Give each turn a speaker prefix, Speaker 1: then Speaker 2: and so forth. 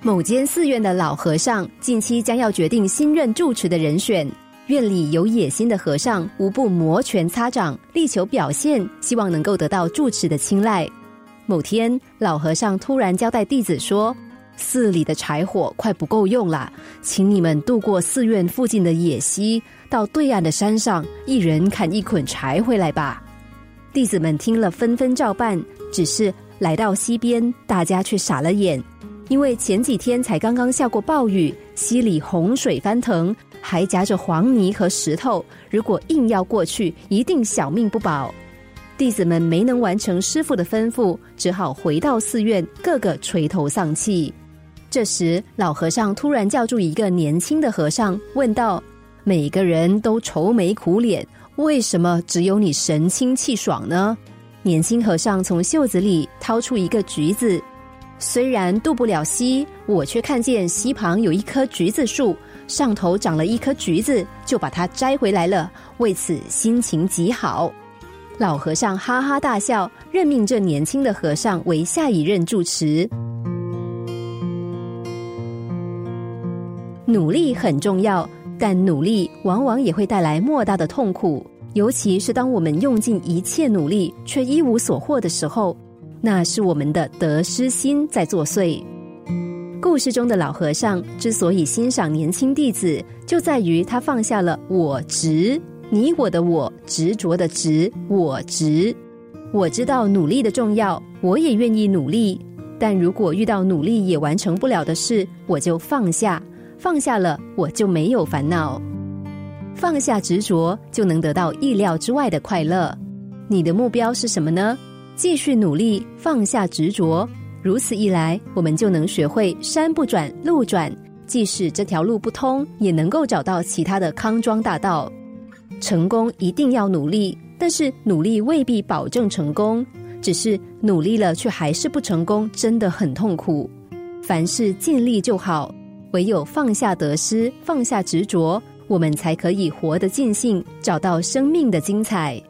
Speaker 1: 某间寺院的老和尚近期将要决定新任住持的人选，院里有野心的和尚无不摩拳擦掌，力求表现，希望能够得到住持的青睐。某天，老和尚突然交代弟子说：“寺里的柴火快不够用了，请你们渡过寺院附近的野溪，到对岸的山上，一人砍一捆柴回来吧。”弟子们听了，纷纷照办。只是来到溪边，大家却傻了眼。因为前几天才刚刚下过暴雨，溪里洪水翻腾，还夹着黄泥和石头，如果硬要过去，一定小命不保。弟子们没能完成师傅的吩咐，只好回到寺院，个个垂头丧气。这时，老和尚突然叫住一个年轻的和尚，问道：“每个人都愁眉苦脸，为什么只有你神清气爽呢？”年轻和尚从袖子里掏出一个橘子。虽然渡不了溪，我却看见溪旁有一棵橘子树，上头长了一颗橘子，就把它摘回来了。为此心情极好。老和尚哈哈大笑，任命这年轻的和尚为下一任住持。努力很重要，但努力往往也会带来莫大的痛苦，尤其是当我们用尽一切努力却一无所获的时候。那是我们的得失心在作祟。故事中的老和尚之所以欣赏年轻弟子，就在于他放下了我执，你我的我执着的执，我执。我知道努力的重要，我也愿意努力。但如果遇到努力也完成不了的事，我就放下，放下了，我就没有烦恼。放下执着，就能得到意料之外的快乐。你的目标是什么呢？继续努力，放下执着，如此一来，我们就能学会山不转路转。即使这条路不通，也能够找到其他的康庄大道。成功一定要努力，但是努力未必保证成功。只是努力了却还是不成功，真的很痛苦。凡事尽力就好，唯有放下得失，放下执着，我们才可以活得尽兴，找到生命的精彩。